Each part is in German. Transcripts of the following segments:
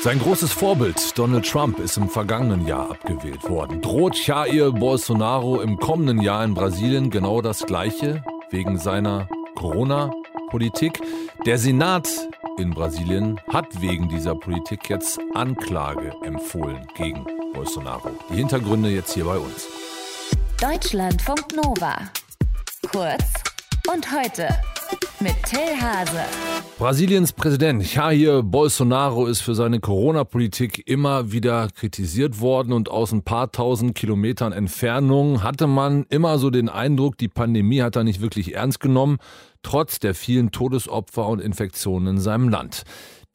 Sein großes Vorbild Donald Trump ist im vergangenen Jahr abgewählt worden. Droht Jair Bolsonaro im kommenden Jahr in Brasilien genau das Gleiche wegen seiner Corona-Politik? Der Senat in Brasilien hat wegen dieser Politik jetzt Anklage empfohlen gegen Bolsonaro. Die Hintergründe jetzt hier bei uns. Deutschlandfunk Nova. Kurz und heute mit Till Hase. Brasiliens Präsident Jair Bolsonaro ist für seine Corona-Politik immer wieder kritisiert worden und aus ein paar tausend Kilometern Entfernung hatte man immer so den Eindruck, die Pandemie hat er nicht wirklich ernst genommen, trotz der vielen Todesopfer und Infektionen in seinem Land.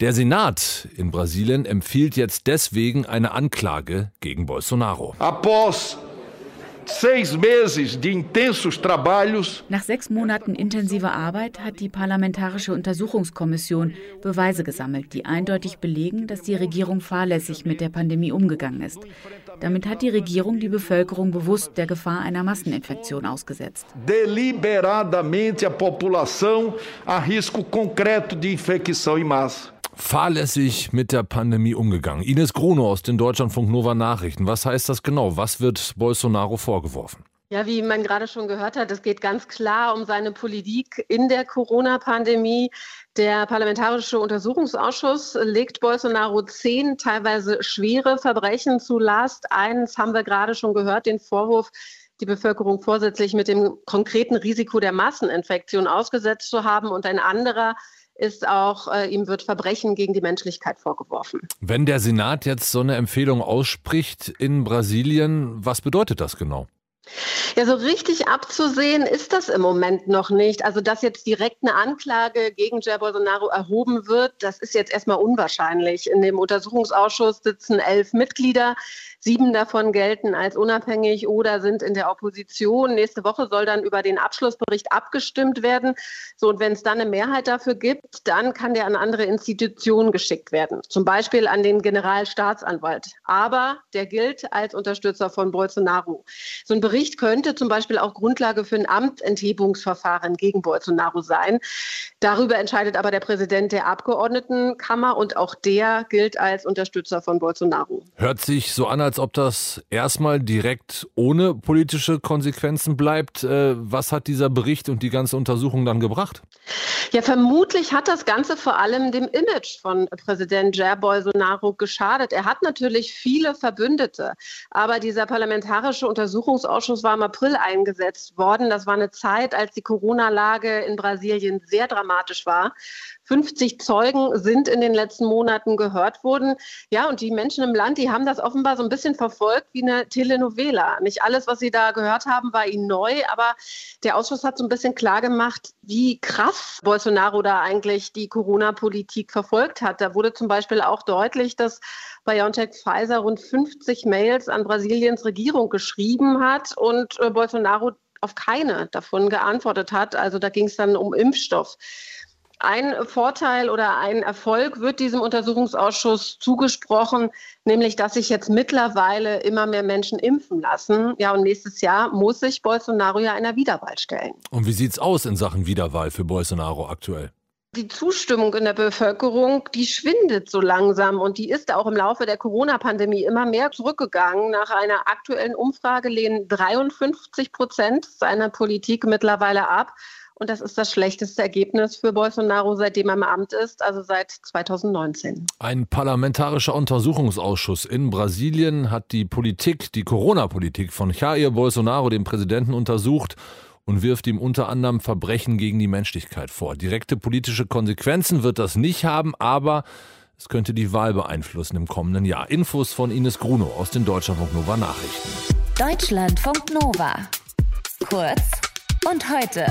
Der Senat in Brasilien empfiehlt jetzt deswegen eine Anklage gegen Bolsonaro. Após Nach sechs Monaten intensiver Arbeit hat die Parlamentarische Untersuchungskommission Beweise gesammelt, die eindeutig belegen, dass die Regierung fahrlässig mit der Pandemie umgegangen ist. Damit hat die Regierung die Bevölkerung bewusst der Gefahr einer Masseninfektion ausgesetzt. Deliberadamente a população a risco concreto de infecção em massa fahrlässig mit der Pandemie umgegangen. Ines Gruno aus den Deutschlandfunk Nova Nachrichten. Was heißt das genau? Was wird Bolsonaro vorgeworfen? Ja, wie man gerade schon gehört hat, es geht ganz klar um seine Politik in der Corona-Pandemie. Der Parlamentarische Untersuchungsausschuss legt Bolsonaro zehn teilweise schwere Verbrechen zu Last. Eins haben wir gerade schon gehört, den Vorwurf, die Bevölkerung vorsätzlich mit dem konkreten Risiko der Masseninfektion ausgesetzt zu haben. Und ein anderer ist auch, äh, ihm wird Verbrechen gegen die Menschlichkeit vorgeworfen. Wenn der Senat jetzt so eine Empfehlung ausspricht in Brasilien, was bedeutet das genau? Ja, so richtig abzusehen ist das im Moment noch nicht. Also, dass jetzt direkt eine Anklage gegen Jair Bolsonaro erhoben wird, das ist jetzt erstmal unwahrscheinlich. In dem Untersuchungsausschuss sitzen elf Mitglieder. Sieben davon gelten als unabhängig oder sind in der Opposition. Nächste Woche soll dann über den Abschlussbericht abgestimmt werden. So, und wenn es dann eine Mehrheit dafür gibt, dann kann der an andere Institutionen geschickt werden. Zum Beispiel an den Generalstaatsanwalt. Aber der gilt als Unterstützer von Bolsonaro. So ein Bericht könnte zum Beispiel auch Grundlage für ein Amtsenthebungsverfahren gegen Bolsonaro sein. Darüber entscheidet aber der Präsident der Abgeordnetenkammer und auch der gilt als Unterstützer von Bolsonaro. Hört sich so an, als ob das erstmal direkt ohne politische Konsequenzen bleibt. Äh, was hat dieser Bericht und die ganze Untersuchung dann gebracht? Ja, vermutlich hat das Ganze vor allem dem Image von Präsident Jair Bolsonaro geschadet. Er hat natürlich viele Verbündete, aber dieser parlamentarische Untersuchungsausschuss war im April eingesetzt worden. Das war eine Zeit, als die Corona-Lage in Brasilien sehr dramatisch war. 50 Zeugen sind in den letzten Monaten gehört worden. Ja, und die Menschen im Land, die haben das offenbar so ein bisschen verfolgt wie eine Telenovela. Nicht alles, was sie da gehört haben, war ihnen neu, aber der Ausschuss hat so ein bisschen klar gemacht, wie krass Bolsonaro da eigentlich die Corona-Politik verfolgt hat. Da wurde zum Beispiel auch deutlich, dass BioNTech Pfizer rund 50 Mails an Brasiliens Regierung geschrieben hat und äh, Bolsonaro auf keine davon geantwortet hat. Also da ging es dann um Impfstoff. Ein Vorteil oder ein Erfolg wird diesem Untersuchungsausschuss zugesprochen, nämlich dass sich jetzt mittlerweile immer mehr Menschen impfen lassen. Ja, und nächstes Jahr muss sich Bolsonaro ja einer Wiederwahl stellen. Und wie sieht es aus in Sachen Wiederwahl für Bolsonaro aktuell? Die Zustimmung in der Bevölkerung, die schwindet so langsam und die ist auch im Laufe der Corona-Pandemie immer mehr zurückgegangen. Nach einer aktuellen Umfrage lehnen 53 Prozent seiner Politik mittlerweile ab. Und das ist das schlechteste Ergebnis für Bolsonaro, seitdem er im Amt ist, also seit 2019. Ein parlamentarischer Untersuchungsausschuss in Brasilien hat die Politik, die Corona-Politik von Jair Bolsonaro, dem Präsidenten, untersucht und wirft ihm unter anderem Verbrechen gegen die Menschlichkeit vor. Direkte politische Konsequenzen wird das nicht haben, aber es könnte die Wahl beeinflussen im kommenden Jahr. Infos von Ines Gruno aus den Deutschlandfunk Nova Nachrichten. Deutschlandfunk Nova. Kurz und heute.